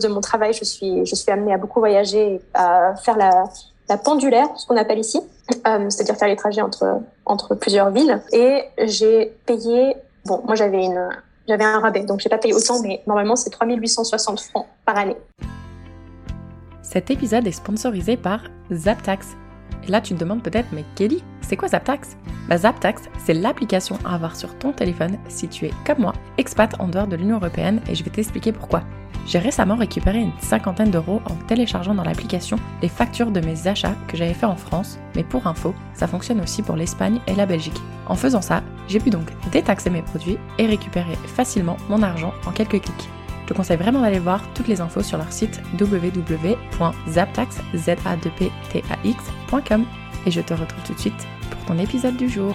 de mon travail, je suis, je suis amenée à beaucoup voyager, à faire la, la pendulaire, ce qu'on appelle ici, euh, c'est-à-dire faire les trajets entre, entre plusieurs villes. Et j'ai payé, bon, moi j'avais une, j'avais un rabais, donc j'ai pas payé autant, mais normalement c'est 3860 francs par année. Cet épisode est sponsorisé par ZapTax. Et là, tu te demandes peut-être, mais Kelly, c'est quoi ZapTax? Bah, ZapTax, c'est l'application à avoir sur ton téléphone si tu es, comme moi, expat en dehors de l'Union Européenne et je vais t'expliquer pourquoi. J'ai récemment récupéré une cinquantaine d'euros en téléchargeant dans l'application les factures de mes achats que j'avais fait en France, mais pour info, ça fonctionne aussi pour l'Espagne et la Belgique. En faisant ça, j'ai pu donc détaxer mes produits et récupérer facilement mon argent en quelques clics. Je te conseille vraiment d'aller voir toutes les infos sur leur site www.zaptax.com et je te retrouve tout de suite pour ton épisode du jour.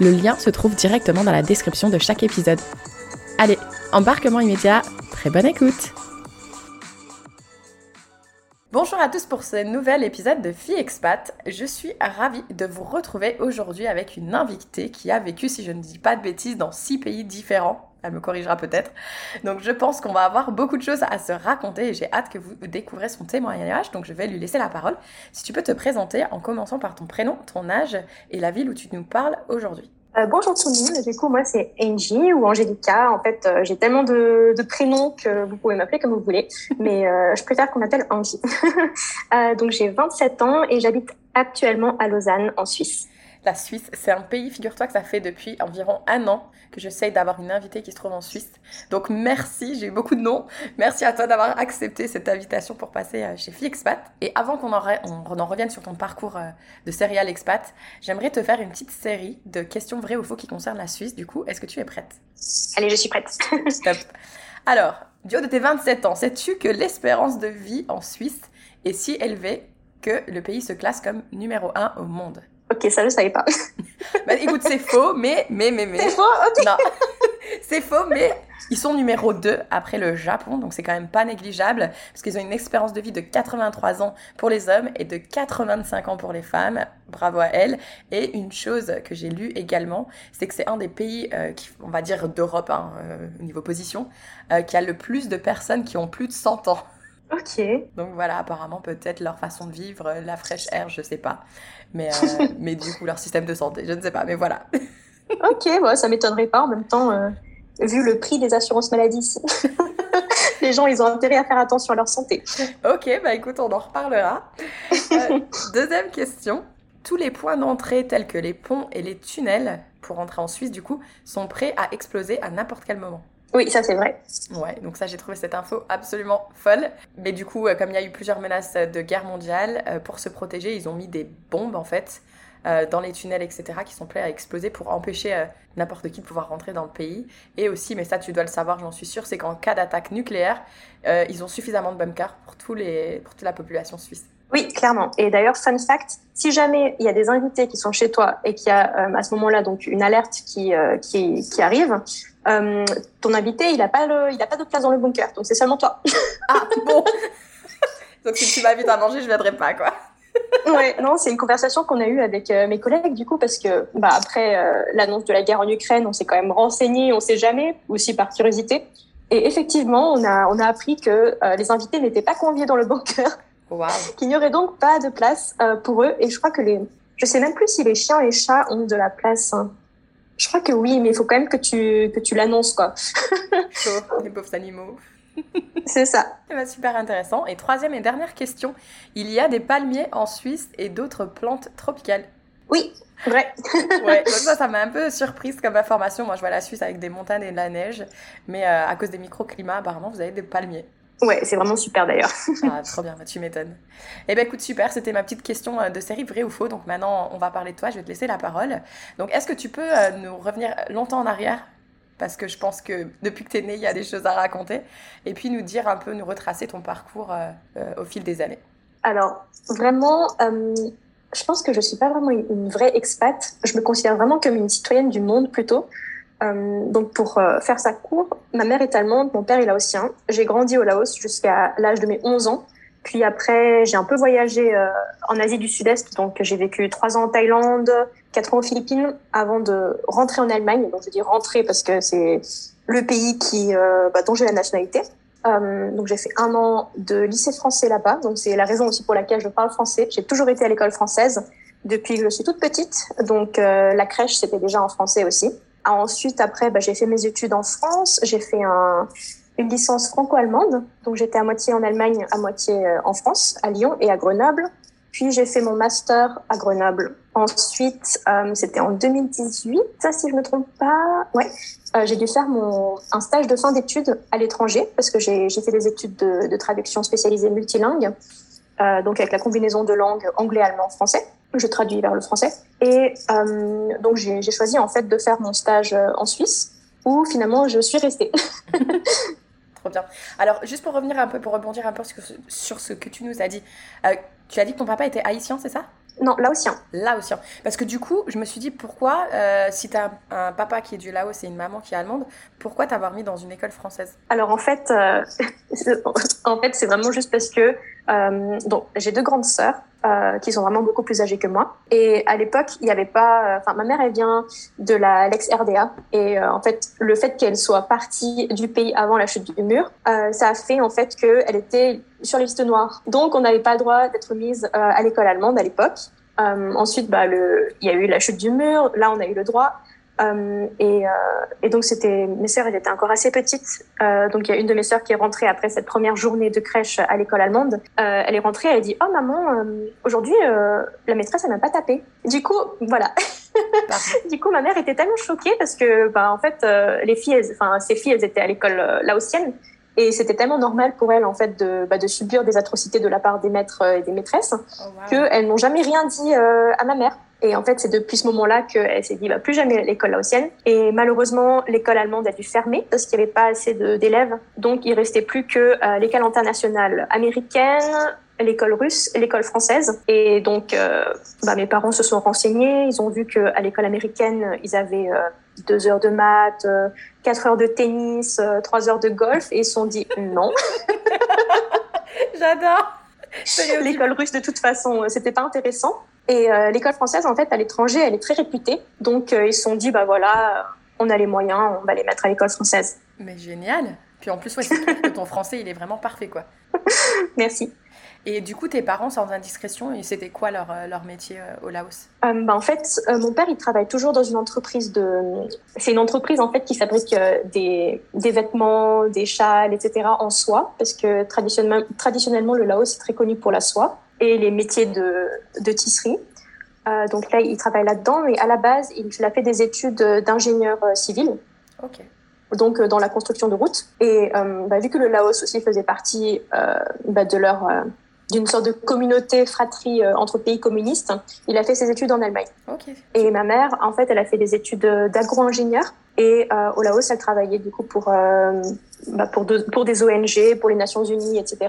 le lien se trouve directement dans la description de chaque épisode. Allez, embarquement immédiat, très bonne écoute Bonjour à tous pour ce nouvel épisode de Fille Expat. Je suis ravie de vous retrouver aujourd'hui avec une invitée qui a vécu, si je ne dis pas de bêtises, dans six pays différents elle me corrigera peut-être. Donc je pense qu'on va avoir beaucoup de choses à se raconter et j'ai hâte que vous découvrez son témoignage. Donc je vais lui laisser la parole. Si tu peux te présenter en commençant par ton prénom, ton âge et la ville où tu nous parles aujourd'hui. Euh, bonjour tout le monde, du coup moi c'est Angie ou Angelica. En fait euh, j'ai tellement de, prénoms que vous pouvez m'appeler comme vous voulez, mais euh, je préfère qu'on m'appelle Angie. donc j'ai 27 ans et j'habite actuellement à Lausanne en Suisse. La Suisse, c'est un pays, figure-toi que ça fait depuis environ un an que j'essaye d'avoir une invitée qui se trouve en Suisse. Donc merci, j'ai eu beaucoup de noms. Merci à toi d'avoir accepté cette invitation pour passer euh, chez Flixpat. Et avant qu'on en, en, revienne sur ton parcours euh, de serial expat, j'aimerais te faire une petite série de questions vraies ou faux qui concernent la Suisse. Du coup, est-ce que tu es prête? Allez, je suis prête. Top. Alors, du haut de tes 27 ans, sais-tu que l'espérance de vie en Suisse est si élevée que le pays se classe comme numéro 1 au monde? Ok, ça je savais pas. bah, écoute, c'est faux, mais, mais, mais, mais. C'est faux, ok. Non, c'est faux, mais ils sont numéro 2 après le Japon, donc c'est quand même pas négligeable, parce qu'ils ont une espérance de vie de 83 ans pour les hommes et de 85 ans pour les femmes. Bravo à elles. Et une chose que j'ai lue également, c'est que c'est un des pays, euh, qui, on va dire d'Europe, hein, euh, au niveau position, euh, qui a le plus de personnes qui ont plus de 100 ans. Ok. Donc voilà, apparemment peut-être leur façon de vivre, la fraîche air, je sais pas. Mais, euh, mais du coup, leur système de santé, je ne sais pas, mais voilà. ok, ouais, ça m'étonnerait pas. En même temps, euh, vu le prix des assurances maladie ici, les gens, ils ont intérêt à faire attention à leur santé. Ok, bah écoute, on en reparlera. Euh, deuxième question. Tous les points d'entrée tels que les ponts et les tunnels pour entrer en Suisse, du coup, sont prêts à exploser à n'importe quel moment. Oui, ça c'est vrai. Ouais, donc ça j'ai trouvé cette info absolument folle. Mais du coup, euh, comme il y a eu plusieurs menaces de guerre mondiale, euh, pour se protéger, ils ont mis des bombes en fait euh, dans les tunnels, etc., qui sont prêts à exploser pour empêcher n'importe qui de pouvoir rentrer dans le pays. Et aussi, mais ça tu dois le savoir, j'en suis sûre, c'est qu'en cas d'attaque nucléaire, ils ont suffisamment de bunkers pour, tous les, pour toute la population suisse. Oui, clairement. Et d'ailleurs, fun fact, si jamais il y a des invités qui sont chez toi et qu'il y a à ce moment-là donc une alerte qui, qui, qui arrive, euh, ton invité, il n'a pas, le, il a pas de place dans le bunker, donc c'est seulement toi. ah, bon Donc si tu m'invites à manger, je ne viendrai pas, quoi. ouais, non, c'est une conversation qu'on a eue avec euh, mes collègues, du coup, parce que bah, après euh, l'annonce de la guerre en Ukraine, on s'est quand même renseigné, on sait jamais, aussi par curiosité. Et effectivement, on a, on a appris que les invités n'étaient pas conviés dans le bunker, wow. qu'il n'y aurait donc pas de place pour eux. Et je crois que les, je sais même plus si les chiens et chats ont de la place. Hein Je crois que oui, mais il faut quand même que tu, que tu l'annonces, quoi. les pauvres animaux. C'est ça. Eh ben, super intéressant. Et troisième et dernière question. Il y a des palmiers en Suisse et d'autres plantes tropicales. Oui, vrai. ouais, ça, ça m'a un peu surprise comme information. Moi, je vois la Suisse avec des montagnes et de la neige, mais euh, à cause des microclimats, apparemment, vous avez des palmiers. Ouais, c'est vraiment super d'ailleurs. ah, trop bien, tu m'étonnes. Eh bien, écoute, super, c'était ma petite question euh, de série vrai ou faux. Donc maintenant, on va parler de toi, je vais te laisser la parole. Donc, est-ce que tu peux euh, nous revenir longtemps en arrière? Parce que je pense que depuis que tu es né, il y a des choses à raconter. Et puis nous dire un peu, nous retracer ton parcours au fil des années. Alors, vraiment, je pense que je suis pas vraiment une vraie expat. Je me considère vraiment comme une citoyenne du monde plutôt. Euh, donc pour euh, faire ça court, ma mère est allemande, mon père est laotien. J'ai grandi au Laos jusqu'à l'âge de mes 11 ans. Puis après, j'ai un peu voyagé euh, en Asie du Sud-Est. Donc j'ai vécu trois ans en Thaïlande, quatre ans aux Philippines avant de rentrer en Allemagne. Donc je dis rentrer parce que c'est le pays qui, bah, dont j'ai la nationalité. Donc j'ai fait un an de lycée français là-bas, donc c'est la raison aussi pour laquelle je parle français. J'ai toujours été à l'école française depuis que je suis toute petite, donc la crèche c'était déjà en français aussi. Ensuite après bah, j'ai fait mes études en France, j'ai fait un, une licence franco-allemande, donc j'étais à moitié en Allemagne, à moitié euh, en France, à Lyon et à Grenoble. Puis j'ai fait mon master à Grenoble. Ensuite, euh, c'était en 2018, si je me trompe pas. Ouais, euh, j'ai dû faire mon, un stage de fin d'études à l'étranger parce que j'ai fait des études de, de traduction spécialisée multilingue, euh, donc avec la combinaison de langues anglais, allemand, français. Je traduis vers le français. Et euh, donc j'ai choisi en fait de faire mon stage euh, en Suisse où finalement je suis restée. Trop bien. Alors juste pour revenir un peu, pour rebondir un peu sur, ce que tu nous as dit, euh, tu as dit que ton papa était haïtien, c'est ça? Non, laotien. Laotien. Parce que du coup, je me suis dit pourquoi, euh, si tu as un, papa qui est du Laos et une maman qui est allemande, pourquoi t'avoir mis dans une école française? Alors en fait, euh, en fait, c'est vraiment juste parce que euh, j'ai deux grandes sœurs qui sont vraiment beaucoup plus âgées que moi. Et à l'époque, il n'y avait pas. Enfin, ma mère, elle vient de la l'ex RDA, et en fait, le fait qu'elle soit partie du pays avant la chute du mur, ça a fait en fait qu'elle était sur les listes noires. Donc, on n'avait pas le droit d'être mise à l'école allemande à l'époque. ensuite, bah, le, il y a eu la chute du mur. Là, on a eu le droit. Euh, et, euh, et, donc c'était mes sœurs, elles étaient encore assez petites. Euh, donc il y a une de mes sœurs qui est rentrée après cette première journée de crèche à l'école allemande. elle est rentrée, elle a dit oh maman, aujourd'hui la maîtresse elle m'a pas tapé. Du coup voilà. du coup ma mère était tellement choquée parce que bah en fait les filles, enfin ces filles elles étaient à l'école laotienne. Et c'était tellement normal pour elles en fait de, bah, de subir des atrocités de la part des maîtres et des maîtresses oh, qu'elles n'ont jamais rien dit à ma mère. Et en fait, c'est depuis ce moment-là qu'elle s'est dit, bah, plus jamais l'école laotienne. Et malheureusement, l'école allemande a dû fermer parce qu'il n'y avait pas assez d'élèves. Donc, il restait plus que euh, l'école internationale américaine, l'école russe l'école française. Et donc, euh, bah, mes parents se sont renseignés. Ils ont vu qu'à l'école américaine, ils avaient euh, deux heures de maths, quatre heures de tennis, trois heures de golf. Et ils se sont dit non. J'adore. L'école russe, de toute façon, c'était pas intéressant. Et euh, l'école française, en fait, à l'étranger, elle est très réputée. Donc, euh, ils se sont dit, bah voilà, on a les moyens, on va les mettre à l'école française. Mais génial Puis en plus, ouais, c'est que ton français, il est vraiment parfait, quoi. Merci. Et du coup, tes parents, sans indiscrétion, c'était quoi leur, euh, leur métier au Laos? Bah, En fait, mon père, il travaille toujours dans une entreprise de... C'est une entreprise, en fait, qui fabrique des, des vêtements, des châles, etc. en soie, parce que traditionnellement, traditionnellement le Laos, c'est très connu pour la soie et les métiers de, de tisserie. Euh, donc là, il travaille là-dedans, mais à la base, il a fait des études d'ingénieur euh, civil. Ok. Donc euh, dans la construction de routes. Et euh, bah, vu que le Laos aussi faisait partie euh, bah, de leur d'une sorte de communauté fratrie entre pays communistes, il a fait ses études en Allemagne. Okay. Et ma mère, en fait, elle a fait des études d'agro-ingénieur. Et au Laos, elle travaillait du coup pour bah, pour, de, pour des ONG, pour les Nations Unies, etc.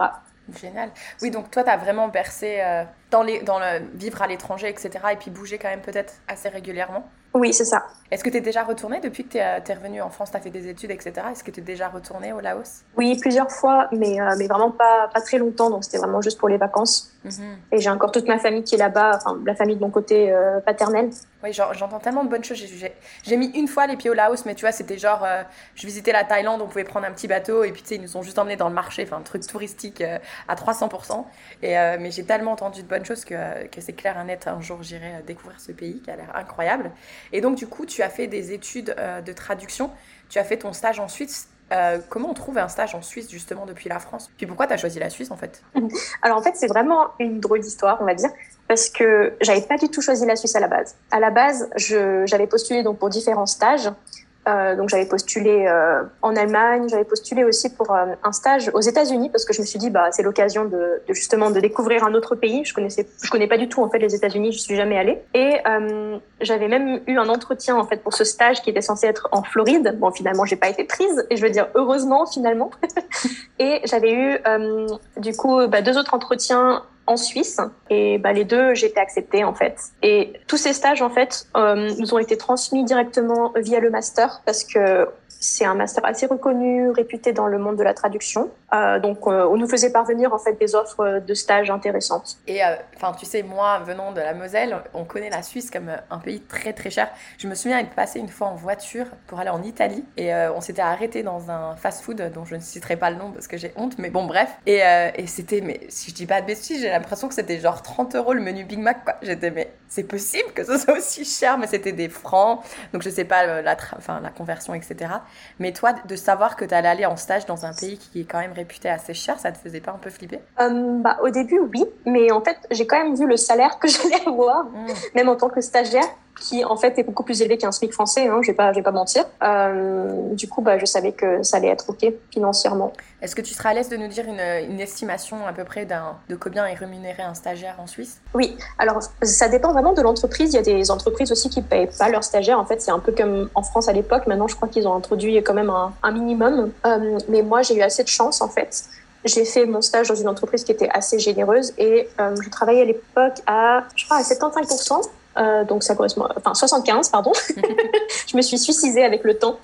Génial. Oui, donc toi, tu as vraiment bercé euh, dans, les, dans le vivre à l'étranger, etc. Et puis bouger quand même peut-être assez régulièrement. Oui, c'est ça. Est-ce que tu es déjà retourné depuis que tu es, es revenu en France, tu as fait des études, etc. Est-ce que tu es déjà retourné au Laos? Oui, plusieurs fois, mais, euh, mais vraiment pas, pas très longtemps. Donc c'était vraiment juste pour les vacances. Mm -hmm. Et j'ai encore toute ma famille qui est là-bas, enfin la famille de mon côté euh, paternel. Oui, j'entends tellement de bonnes choses. J'ai mis une fois les pieds au Laos, mais tu vois, c'était genre, euh, je visitais la Thaïlande, on pouvait prendre un petit bateau, et puis tu sais, ils nous ont juste emmenés dans le marché, enfin un truc touristique euh, à 300%. Et, euh, mais j'ai tellement entendu de bonnes choses que, que c'est clair un net, un jour j'irai découvrir ce pays qui a l'air incroyable. Et donc, du coup, tu as fait des études de traduction. Tu as fait ton stage en Suisse. comment on trouve un stage en Suisse justement depuis la France? Puis pourquoi tu as choisi la Suisse en fait? Alors en fait c'est vraiment une drôle d'histoire on va dire parce que j'avais pas du tout choisi la Suisse à la base. À la base j'avais postulé donc pour différents stages euh, donc j'avais postulé euh, en Allemagne, j'avais postulé aussi pour euh, un stage aux États-Unis parce que je me suis dit bah c'est l'occasion de, de, justement de découvrir un autre pays. Je connaissais, je connais pas du tout en fait les États-Unis, je suis jamais allée. Et euh, j'avais même eu un entretien en fait pour ce stage qui était censé être en Floride. Bon finalement j'ai pas été prise et je veux dire heureusement finalement. et j'avais eu du coup bah, deux autres entretiens en Suisse. Et bah, les deux, j'ai été acceptée en fait. Et tous ces stages en fait euh, nous ont été transmis directement via le master parce que c'est un master assez reconnu, réputé dans le monde de la traduction. Euh, donc, euh, on nous faisait parvenir en fait des offres de stages intéressantes. Et enfin, tu sais, moi, venant de la Moselle, on connaît la Suisse comme un pays très très cher. Je me souviens être passé une fois en voiture pour aller en Italie et on s'était arrêté dans un fast-food dont je ne citerai pas le nom parce que j'ai honte, mais bon, bref. Et, et c'était, mais si je dis pas de bêtises, j'ai l'impression que c'était genre 30 euros le menu Big Mac. Quoi. J'étais, mais c'est possible que ce soit aussi cher, mais c'était des francs, donc je sais pas la, enfin, la conversion, etc. Mais toi, de savoir que tu allais aller en stage dans un pays qui est quand même réputé assez cher, ça te faisait pas un peu flipper? Euh, bah, Au début, oui. Mais en fait, j'ai quand même vu le salaire que j'allais avoir, mmh. même en tant que stagiaire qui en fait est beaucoup plus élevé qu'un SMIC français, hein, je vais pas, je vais pas mentir. Euh, du coup, bah, je savais que ça allait être ok financièrement. Est-ce que tu seras à l'aise de nous dire une, une estimation à peu près de combien est rémunéré un stagiaire en Suisse? Oui, alors ça dépend vraiment de l'entreprise. Il y a des entreprises aussi qui payent pas leurs stagiaires. En fait, c'est un peu comme en France à l'époque. Maintenant, je crois qu'ils ont introduit quand même un, un minimum. Euh, mais moi, j'ai eu assez de chance en fait. J'ai fait mon stage dans une entreprise qui était assez généreuse et euh, je travaillais à l'époque à, je crois, à 75%. Euh, donc ça correspond, enfin 75 pardon. je me suis suicidée avec le temps.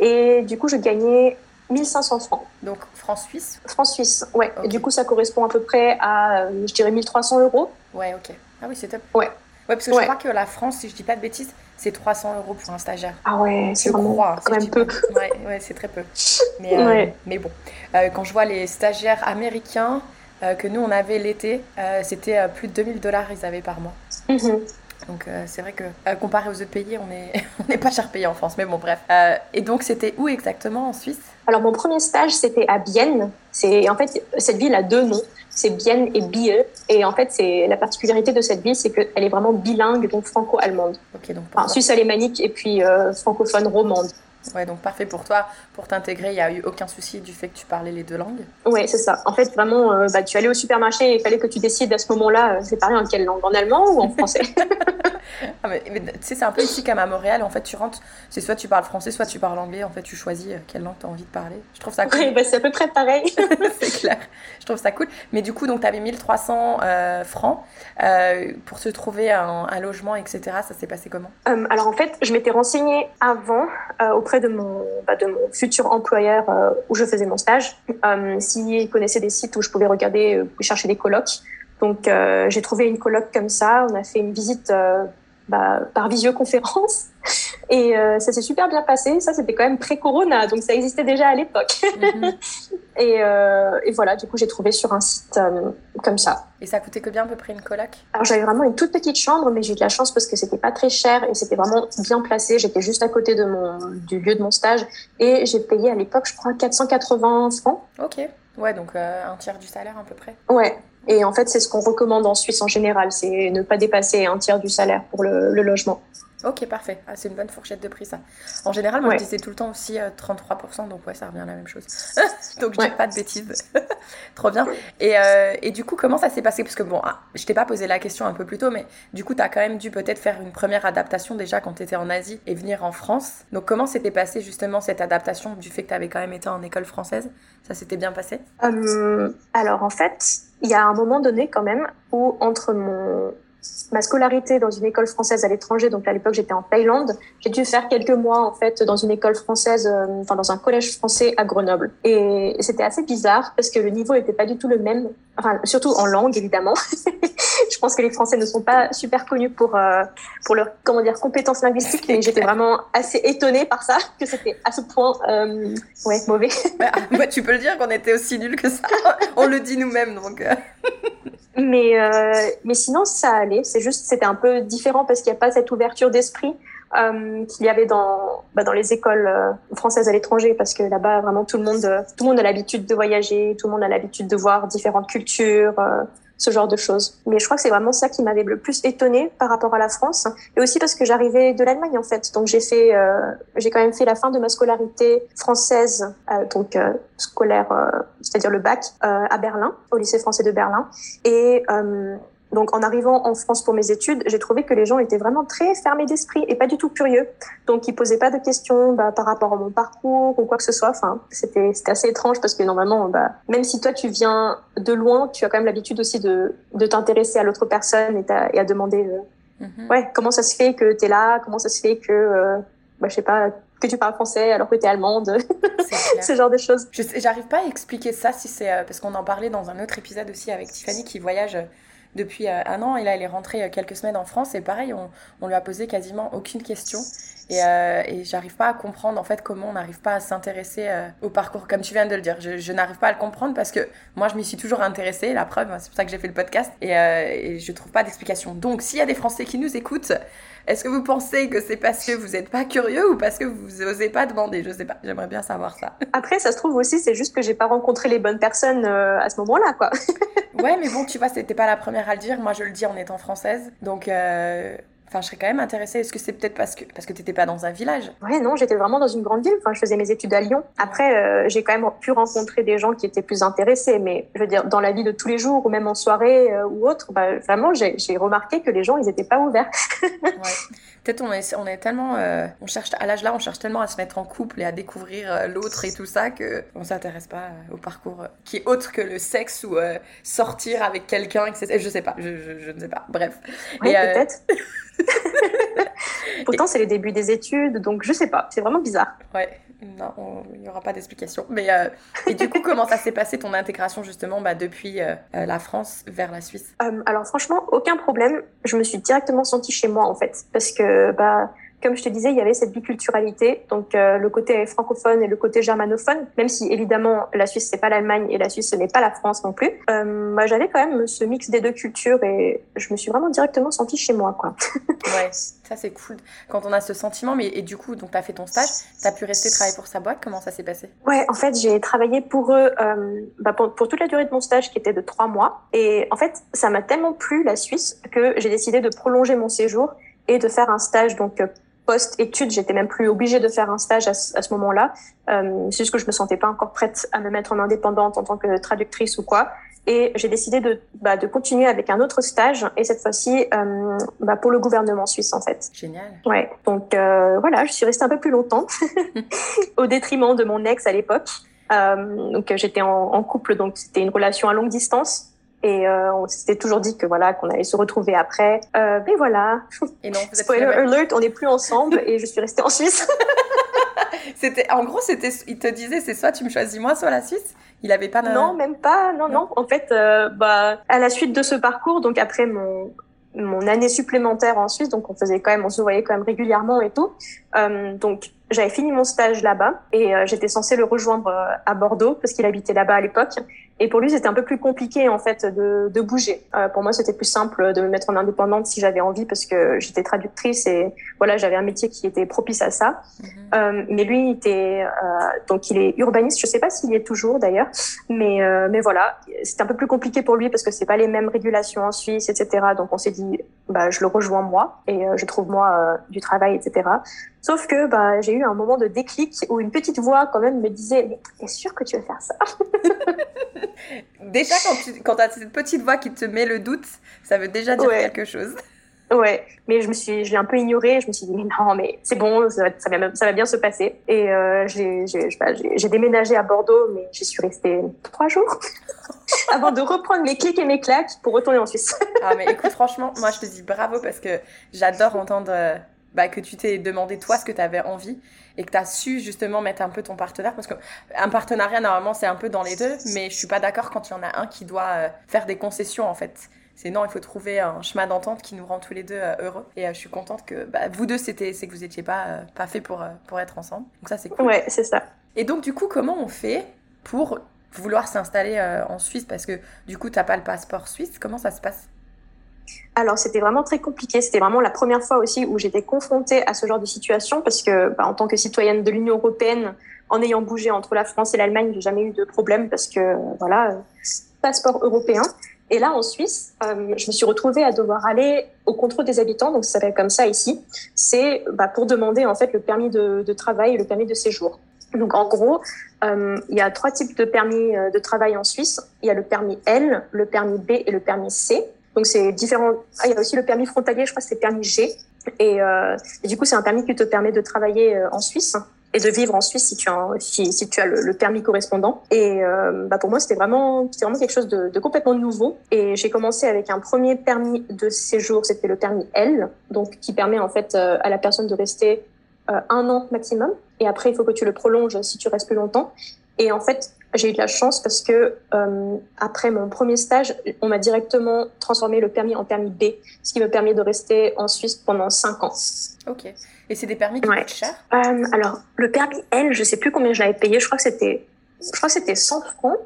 Et du coup, je gagnais 1500 francs. Donc francs-suisse Francs-suisse, ouais. Et du coup, ça correspond à peu près à, je dirais, 1300 euros. Ouais, ok. Ah oui, c'est top. Ouais. Ouais, parce que je crois que la France, si je dis pas de bêtises, c'est 300 euros pour un stagiaire. Ah ouais, c'est vraiment quand même peu. Ouais, ouais c'est très peu. Mais, euh, mais bon, euh, quand je vois les stagiaires américains, euh, que nous on avait l'été, c'était plus de 2000 dollars ils avaient par mois. Mhm. Donc c'est vrai que comparé aux autres pays, on n'est on pas cher payé en France, mais bon bref. et donc c'était où exactement en Suisse? Alors mon premier stage c'était à Bienne. C'est en fait cette ville a deux noms, c'est Bienne et Bieux. Et en fait c'est la particularité de cette ville, c'est qu'elle est vraiment bilingue, donc franco-allemande. Ok donc. Enfin, suisse alémanique et puis francophone romande. Ouais, donc parfait pour toi. Pour t'intégrer, il n'y a eu aucun souci du fait que tu parlais les deux langues? Oui, c'est ça. En fait, vraiment, euh, bah, tu allais au supermarché et il fallait que tu décides à ce moment-là, c'est euh, parler en quelle langue? En allemand ou en français? Ah, mais, tu sais, c'est un peu ici comme à Montréal. En fait, tu rentres, c'est soit tu parles français, soit tu parles anglais. En fait, tu choisis euh, quelle langue tu as envie de parler. Je trouve ça cool. Oui, bah, c'est à peu près pareil. c'est clair. Je trouve ça cool. Mais du coup, donc, tu avais 1300 francs pour se trouver un, un, logement, etc. Ça s'est passé comment? Alors, en fait, je m'étais renseignée avant auprès de mon, bah, de mon futur employeur euh, où je faisais mon stage, euh, s'il connaissait des sites où je pouvais regarder, euh, chercher des colocs. Donc j'ai trouvé une coloc comme ça. On a fait une visite bah, par visioconférence. Et euh, ça s'est super bien passé. Ça, c'était quand même pré-corona, donc ça existait déjà à l'époque. Mhm. et, euh, et, voilà, du coup, j'ai trouvé sur un site euh, comme ça. Et ça coûtait combien à peu près une coloc Alors, j'avais vraiment une toute petite chambre, mais j'ai eu de la chance parce que c'était pas très cher et c'était vraiment bien placé. J'étais juste à côté de mon, du lieu de mon stage et j'ai payé à l'époque, je crois, 480 francs. Ok. Ouais, donc un tiers du salaire à peu près. Ouais. Et en fait, c'est ce qu'on recommande en Suisse en général, c'est ne pas dépasser un tiers du salaire pour le, le logement. Ok, parfait. Ah, c'est une bonne fourchette de prix, ça. En général, moi, je disais tout le temps aussi 33%, euh, donc ouais, ça revient à la même chose. donc, je dis pas de bêtises. Trop bien. Et, euh, et, du coup, comment ça s'est passé? Parce que bon, ah, je t'ai pas posé la question un peu plus tôt, mais du coup, tu as quand même dû peut-être faire une première adaptation déjà quand tu étais en Asie et venir en France. Donc, comment s'était passé justement cette adaptation du fait que tu avais quand même été en école française? Ça s'était bien passé? Euh, Alors, en fait, il y a un moment donné quand même où entre mon ma scolarité dans une école française à l'étranger, donc à l'époque j'étais en Thaïlande, j'ai dû faire quelques mois en fait dans une école française, euh, enfin dans un collège français à Grenoble. Et c'était assez bizarre parce que le niveau n'était pas du tout le même, enfin surtout en langue évidemment. je pense que les Français ne sont pas super connus pour euh, pour leur comment dire compétences linguistiques, mais j'étais vraiment assez étonnée par ça que c'était à ce point euh, ouais mauvais. bah, tu peux le dire qu'on était aussi nuls que ça. On le dit nous-mêmes donc. Mais, euh, mais sinon, ça allait. C'est juste, c'était un peu différent parce qu'il n'y a pas cette ouverture d'esprit euh, qu'il y avait dans, bah, dans les écoles euh, françaises à l'étranger parce que là-bas, vraiment, tout le monde, tout le monde a l'habitude de voyager, tout le monde a l'habitude de voir différentes cultures, euh, ce genre de choses. Mais je crois que c'est vraiment ça qui m'avait le plus étonné par rapport à la France, et aussi parce que j'arrivais de l'Allemagne en fait. Donc j'ai fait, euh, j'ai quand même fait la fin de ma scolarité française, euh, donc euh, scolaire, euh, c'est-à-dire le bac, à Berlin, au lycée français de Berlin, et donc, en arrivant en France pour mes études, j'ai trouvé que les gens étaient vraiment très fermés d'esprit et pas du tout curieux. Donc, ils posaient pas de questions bah, par rapport à mon parcours ou quoi que ce soit. Enfin, c'était assez étrange parce que normalement, bah, même si toi tu viens de loin, tu as quand même l'habitude aussi de, de t'intéresser à l'autre personne et, et, à demander, euh, mm-hmm. ouais, comment ça se fait que tu es là, comment ça se fait que, euh, bah, je sais pas, que tu parles français alors que tu es allemande, ce genre de choses. J'arrive pas à expliquer ça si c'est euh, parce qu'on en parlait dans un autre épisode aussi avec Tiffany qui voyage depuis euh, un an. Et là elle est rentrée euh, quelques semaines en France. Et pareil on, on lui a posé quasiment aucune question. Et, euh, et j'arrive pas à comprendre en fait comment on n'arrive pas à s'intéresser au parcours comme tu viens de le dire. Je, je n'arrive pas à le comprendre parce que moi je m'y suis toujours intéressée la preuve. C'est pour ça que j'ai fait le podcast. Et, et je trouve pas d'explication. Donc s'il y a des Français qui nous écoutent est-ce que vous pensez que c'est parce que vous n'êtes pas curieux ou parce que vous n'osez pas demander? Je sais pas, j'aimerais bien savoir ça. Après, ça se trouve aussi, c'est juste que j'ai pas rencontré les bonnes personnes euh, à ce moment-là, quoi. ouais, mais bon, tu vois, c'était pas la première à le dire. Moi, je le dis en étant française. Donc, euh, Enfin, je serais quand même intéressée. Est-ce que c'est peut-être parce que parce que t'étais pas dans un village? Ouais, non, j'étais vraiment dans une grande ville. Enfin, je faisais mes études à Lyon. Après, euh, j'ai quand même pu rencontrer des gens qui étaient plus intéressés. Mais je veux dire, dans la vie de tous les jours ou même en soirée euh, ou autre, bah, vraiment, j'ai remarqué que les gens, ils étaient pas ouverts. ouais. Peut-être on est on est tellement euh, on cherche à l'âge là, on cherche tellement à se mettre en couple et à découvrir l'autre et tout ça que on s'intéresse pas au parcours qui est autre que le sexe ou sortir avec quelqu'un, etc. Je sais pas, je, je, je, ne sais pas. Bref. Ouais, peut-être. Pourtant, c'est les débuts des études, donc je sais pas, c'est vraiment bizarre. Ouais, non, il n'y aura pas d'explication. Mais euh, et du coup, comment ça s'est passé ton intégration justement bah, depuis euh, euh, la France vers la Suisse? Alors franchement, aucun problème. Je me suis directement sentie chez moi en fait, parce que bah comme je te disais, il y avait cette biculturalité, donc euh, le côté francophone et le côté germanophone, même si évidemment la Suisse c'est pas l'Allemagne et la Suisse ce n'est pas la France non plus. Euh, moi, j'avais quand même ce mix des deux cultures et je me suis vraiment directement sentie chez moi, quoi. ouais, ça c'est cool quand on a ce sentiment. Mais et du coup, donc as fait ton stage, tu as pu rester travailler pour sa boîte. Comment ça s'est passé? Ouais, en fait, j'ai travaillé pour eux euh, bah, pour, pour, toute la durée de mon stage qui était de trois mois. Et en fait, ça m'a tellement plu la Suisse que j'ai décidé de prolonger mon séjour et de faire un stage donc post-études, j'étais même plus obligée de faire un stage à, ce moment-là. Euh, c'est juste que je me sentais pas encore prête à me mettre en indépendante en tant que traductrice ou quoi. Et j'ai décidé de, bah, de continuer avec un autre stage, et cette fois-ci euh, bah, pour le gouvernement suisse en fait. Génial. Ouais. Donc euh, voilà, je suis restée un peu plus longtemps, au détriment de mon ex à l'époque. Euh, donc j'étais en, en couple, donc c'était une relation à longue distance. Et euh, on s'était toujours dit que voilà qu'on allait se retrouver après. Euh, mais voilà. Et non, vous Spoiler alert, on n'est plus ensemble et je suis restée en Suisse. c'était, en gros, c'était, il te disait, c'est soit tu me choisis moi, soit la Suisse. Il avait pas. Non, même pas. Non, non. En fait, euh, bah, à la suite de ce parcours, donc après mon mon année supplémentaire en Suisse, donc on faisait quand même, on se voyait quand même régulièrement et tout. Euh, donc j'avais fini mon stage là-bas et euh, j'étais censée le rejoindre euh, à Bordeaux parce qu'il habitait là-bas à l'époque. Et pour lui, c'était un peu plus compliqué en fait de, de bouger. Euh, pour moi, c'était plus simple de me mettre en indépendante si j'avais envie parce que j'étais traductrice et voilà, j'avais un métier qui était propice à ça. Mhm. Euh, mais lui, il était donc il est urbaniste. Je sais pas s'il y est toujours d'ailleurs, mais mais voilà, c'était un peu plus compliqué pour lui parce que c'est pas les mêmes régulations en Suisse, etc. Donc on s'est dit, bah je le rejoins moi et je trouve moi du travail, etc. Sauf que bah, j'ai eu un moment de déclic où une petite voix quand même me disait Mais t'es sûr que tu veux faire ça? Déjà, quand tu quand as cette petite voix qui te met le doute, ça veut déjà dire quelque chose. Ouais, mais je me suis, je l'ai un peu ignoré. Je me suis dit mais non, mais c'est bon, ça va, ça va, ça va bien se passer. Et euh, j'ai déménagé à Bordeaux, mais j'y suis restée trois jours avant de reprendre mes clics et mes claques pour retourner en Suisse. ah mais écoute, franchement, moi je te dis bravo parce que j'adore entendre euh, bah, que tu t'es demandé toi ce que tu avais envie et que tu as su justement mettre un peu ton partenaire parce qu'un partenariat normalement c'est un peu dans les deux mais je suis pas d'accord quand il y en a un qui doit euh, faire des concessions en fait. C'est non il faut trouver un chemin d'entente qui nous rend tous les deux euh, heureux et euh, je suis contente que bah, vous deux c'était c'est que vous étiez pas pas fait pour pour être ensemble. Donc ça c'est cool. Ouais c'est ça. Et donc du coup comment on fait pour vouloir s'installer en Suisse? Parce que du coup, tu n'as pas le passeport suisse. Comment ça se passe? Alors, c'était vraiment très compliqué. C'était vraiment la première fois aussi où j'étais confrontée à ce genre de situation parce que, bah, en tant que citoyenne de l'Union européenne, en ayant bougé entre la France et l'Allemagne, j'ai jamais eu de problème parce que, voilà, passeport européen. Et là, en Suisse, euh, je me suis retrouvée à devoir aller au contrôle des habitants, donc ça s'appelle comme ça ici. C'est bah, pour demander en fait le permis de, travail et le permis de séjour. Donc en gros, euh, il y a trois types de permis euh, de travail en Suisse. Il y a le permis L, le permis B et le permis C. Donc c'est différent. Ah, il y a aussi le permis frontalier, je crois que c'est permis G. Et, euh, du coup, c'est un permis qui te permet de travailler euh, en Suisse et de vivre en Suisse si tu as, le, permis correspondant. Et euh, bah pour moi, c'était vraiment, c'était vraiment quelque chose de, complètement nouveau. Et j'ai commencé avec un premier permis de séjour, c'était le permis L, donc qui permet en fait euh, à la personne de rester un an maximum. Et après, il faut que tu le prolonges si tu restes plus longtemps. Et en fait, j'ai eu de la chance parce que euh, après mon premier stage, on m'a directement transformé le permis en permis B, ce qui me permet de rester en Suisse pendant cinq ans. Ok. Et c'est des permis qui coûtent cher? Euh, Alors, le permis L, je sais plus combien je l'avais payé. Je crois que c'était, je crois que c'était 100 francs.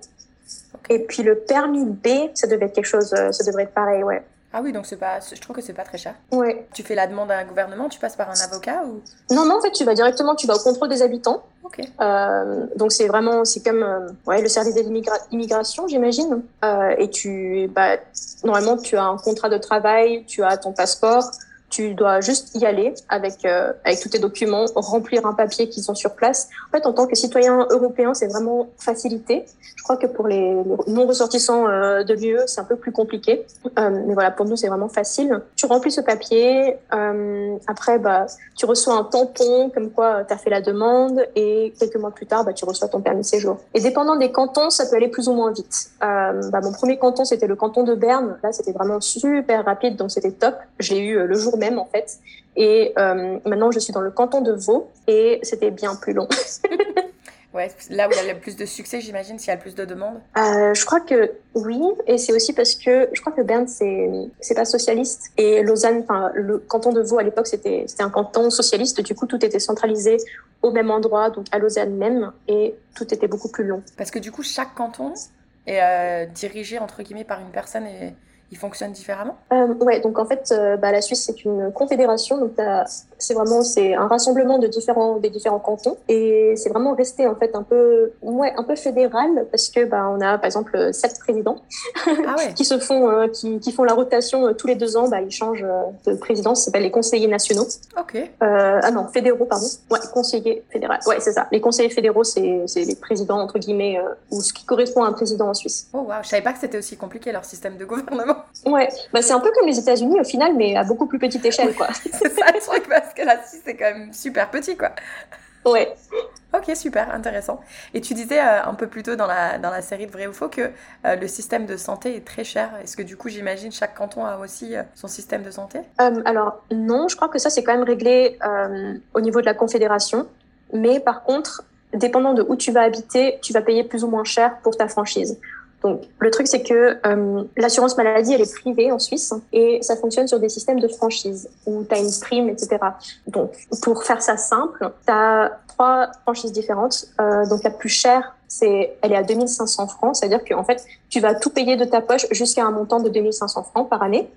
Et puis le permis B, ça devait être quelque chose, euh, ça devrait être pareil, ouais. Ah oui, donc c'est pas, je trouve que c'est pas très cher. Ouais. Tu fais la demande à un gouvernement, tu passes par un avocat ou? Non, non, en fait, tu vas directement, tu vas au contrôle des habitants. Ok. Euh, donc c'est vraiment, c'est comme, euh, ouais, le service de l'immigration, j'imagine. Euh, et tu, bah, normalement, tu as un contrat de travail, tu as ton passeport, tu dois juste y aller avec euh, avec tous tes documents, remplir un papier qui sont sur place. En fait, en tant que citoyen européen, c'est vraiment facilité. Je crois que pour les, non ressortissants euh, de l'UE, c'est un peu plus compliqué. Euh, mais voilà, pour nous, c'est vraiment facile. Tu remplis ce papier. Euh, après, bah, tu reçois un tampon comme quoi tu as fait la demande et quelques mois plus tard, bah, tu reçois ton permis de séjour. Et dépendant des cantons, ça peut aller plus ou moins vite. Euh, bah, mon premier canton, c'était le canton de Berne. Là, c'était vraiment super rapide, donc c'était top. J'ai eu le jour même en fait. Et euh, maintenant, je suis dans le canton de Vaud et c'était bien plus long. Ouais, là où il y a le plus de succès, j'imagine, s'il y a le plus de demandes. Euh, je crois que oui, et c'est aussi parce que je crois que Berne c'est pas socialiste et Lausanne, enfin le canton de Vaud à l'époque c'était c'était un canton socialiste. Du coup, tout était centralisé au même endroit, donc à Lausanne même, et tout était beaucoup plus long. Parce que du coup, chaque canton est euh, dirigé entre guillemets par une personne et ils fonctionnent différemment? Euh, Ouais, donc en fait, euh, bah, la Suisse c'est une confédération, donc c'est vraiment c'est un rassemblement de différents des différents cantons et c'est vraiment resté en fait un peu ouais un peu fédéral parce que bah on a par exemple sept présidents ah ouais. qui se font euh, qui, qui, font la rotation euh, tous les deux ans, bah ils changent euh, de président, ça s'appelle les conseillers nationaux. Ok. ah non, fédéraux pardon. Ouais, conseillers fédéraux. Ouais, c'est ça. Les conseillers fédéraux c'est c'est les présidents entre guillemets ou ce qui correspond à un président en Suisse. Oh waouh, je savais pas que c'était aussi compliqué leur système de gouvernement. Ouais, bah, c'est un peu comme les États-Unis au final, mais à beaucoup plus petite échelle, quoi. c'est ça le truc, parce que la Suisse, c'est quand même super petit, quoi. Ouais. Ok, super, intéressant. Et tu disais euh, un peu plus tôt dans la, dans la série de Vrai ou Faux que euh, le système de santé est très cher. Est-ce que du coup, j'imagine, chaque canton a aussi euh, son système de santé? Alors, non, je crois que ça, c'est quand même réglé au niveau de la Confédération. Mais par contre, dépendant de où tu vas habiter, tu vas payer plus ou moins cher pour ta franchise. Donc, le truc, c'est que euh, l'assurance maladie, elle est privée en Suisse et ça fonctionne sur des systèmes de franchise où tu as une prime, etc. Donc, pour faire ça simple, tu as trois franchises différentes. Euh, donc, la plus chère, c'est, elle est à 2500 francs, c'est-à-dire qu'en fait, tu vas tout payer de ta poche jusqu'à un montant de 2500 francs par année.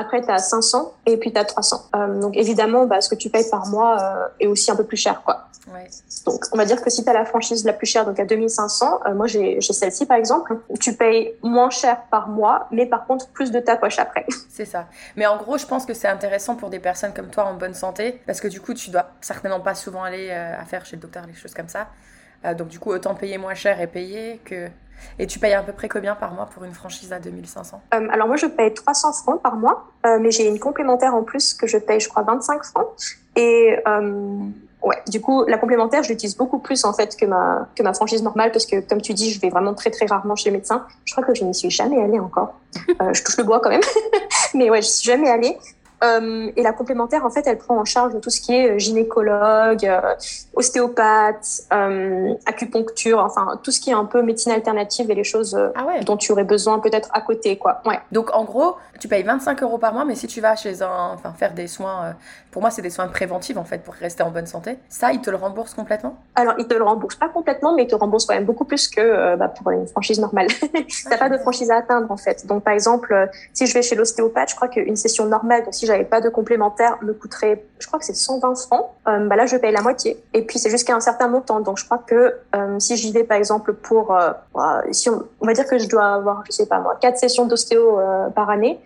Après, tu as 500 et puis tu as 300. Euh, donc, évidemment, bah, ce que tu payes par mois euh, est aussi un peu plus cher. Quoi. Ouais. Donc, on va dire que si tu as la franchise la plus chère, donc à 2500, euh, moi j'ai celle-ci par exemple, tu payes moins cher par mois, mais par contre plus de ta poche après. C'est ça. Mais en gros, je pense que c'est intéressant pour des personnes comme toi en bonne santé, parce que du coup, tu dois certainement pas souvent aller à faire chez le docteur, des choses comme ça. Donc, du coup, autant payer moins cher et payer que et tu payes à peu près combien par mois pour une franchise à 2500 euh, Alors moi, je paye 300 francs par mois, euh, mais j'ai une complémentaire en plus que je paye, je crois, 25 francs. Et euh, ouais, du coup, la complémentaire, je l'utilise beaucoup plus en fait que ma que ma franchise normale parce que, comme tu dis, je vais vraiment très très rarement chez le médecin. Je crois que je n'y suis jamais allée encore. Euh, je touche le bois quand même, mais ouais, je suis jamais allée. Euh, et la complémentaire, en fait, elle prend en charge tout ce qui est gynécologue, euh, ostéopathe, euh, acupuncture, enfin tout ce qui est un peu médecine alternative et les choses euh, Ah ouais. dont tu aurais besoin peut-être à côté, quoi. Ouais. Donc en gros, tu payes 25 euros par mois, mais si tu vas chez un, enfin faire des soins, euh, pour moi c'est des soins préventifs en fait pour rester en bonne santé. Ça, ils te le remboursent complètement? Alors, ils te le remboursent pas complètement, mais ils te remboursent quand même beaucoup plus que euh, bah, pour une franchise normale. T'as pas de franchise à atteindre en fait. Donc, par exemple, euh, si je vais chez l'ostéopathe, je crois qu'une session normale, donc si j'avais pas de complémentaire, me coûterait, je crois que c'est 120 francs. Euh, bah là, je paye la moitié. Et puis, c'est jusqu'à un certain montant. Donc, je crois que euh, si j'y vais, par exemple, pour, euh, bah, si on, on va dire que je dois avoir, je sais pas moi, quatre sessions d'ostéo par année,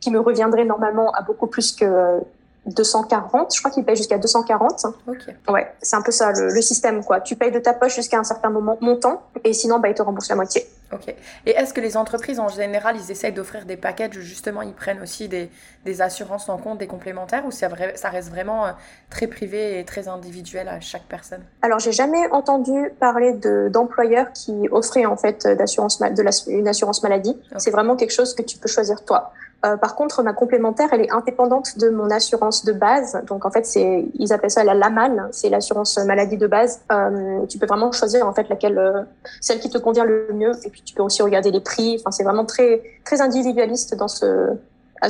qui me reviendraient normalement à beaucoup plus que euh, 240. Je crois qu'ils payent jusqu'à 240. Ok. Ouais, c'est un peu ça le, le système quoi. Tu payes de ta poche jusqu'à un certain moment montant et sinon bah ils te remboursent la moitié. Ok. Et est-ce que les entreprises en général, ils essayent d'offrir des packages où justement ils prennent aussi des, des assurances en compte, des complémentaires, ou ça, reste vraiment euh, très privé et très individuel à chaque personne? Alors j'ai jamais entendu parler de d'employeurs qui offraient en fait euh, d'assurance de la, une assurance maladie. C'est vraiment quelque chose que tu peux choisir toi. Euh, par contre, ma complémentaire, elle est indépendante de mon assurance de base. Donc, en fait, c'est, ils appellent ça la LAMAL, c'est l'assurance maladie de base. Euh, tu peux vraiment choisir, en fait, laquelle, euh, celle qui te convient le mieux. Et puis, tu peux aussi regarder les prix. Enfin, c'est vraiment très, très individualiste dans ce,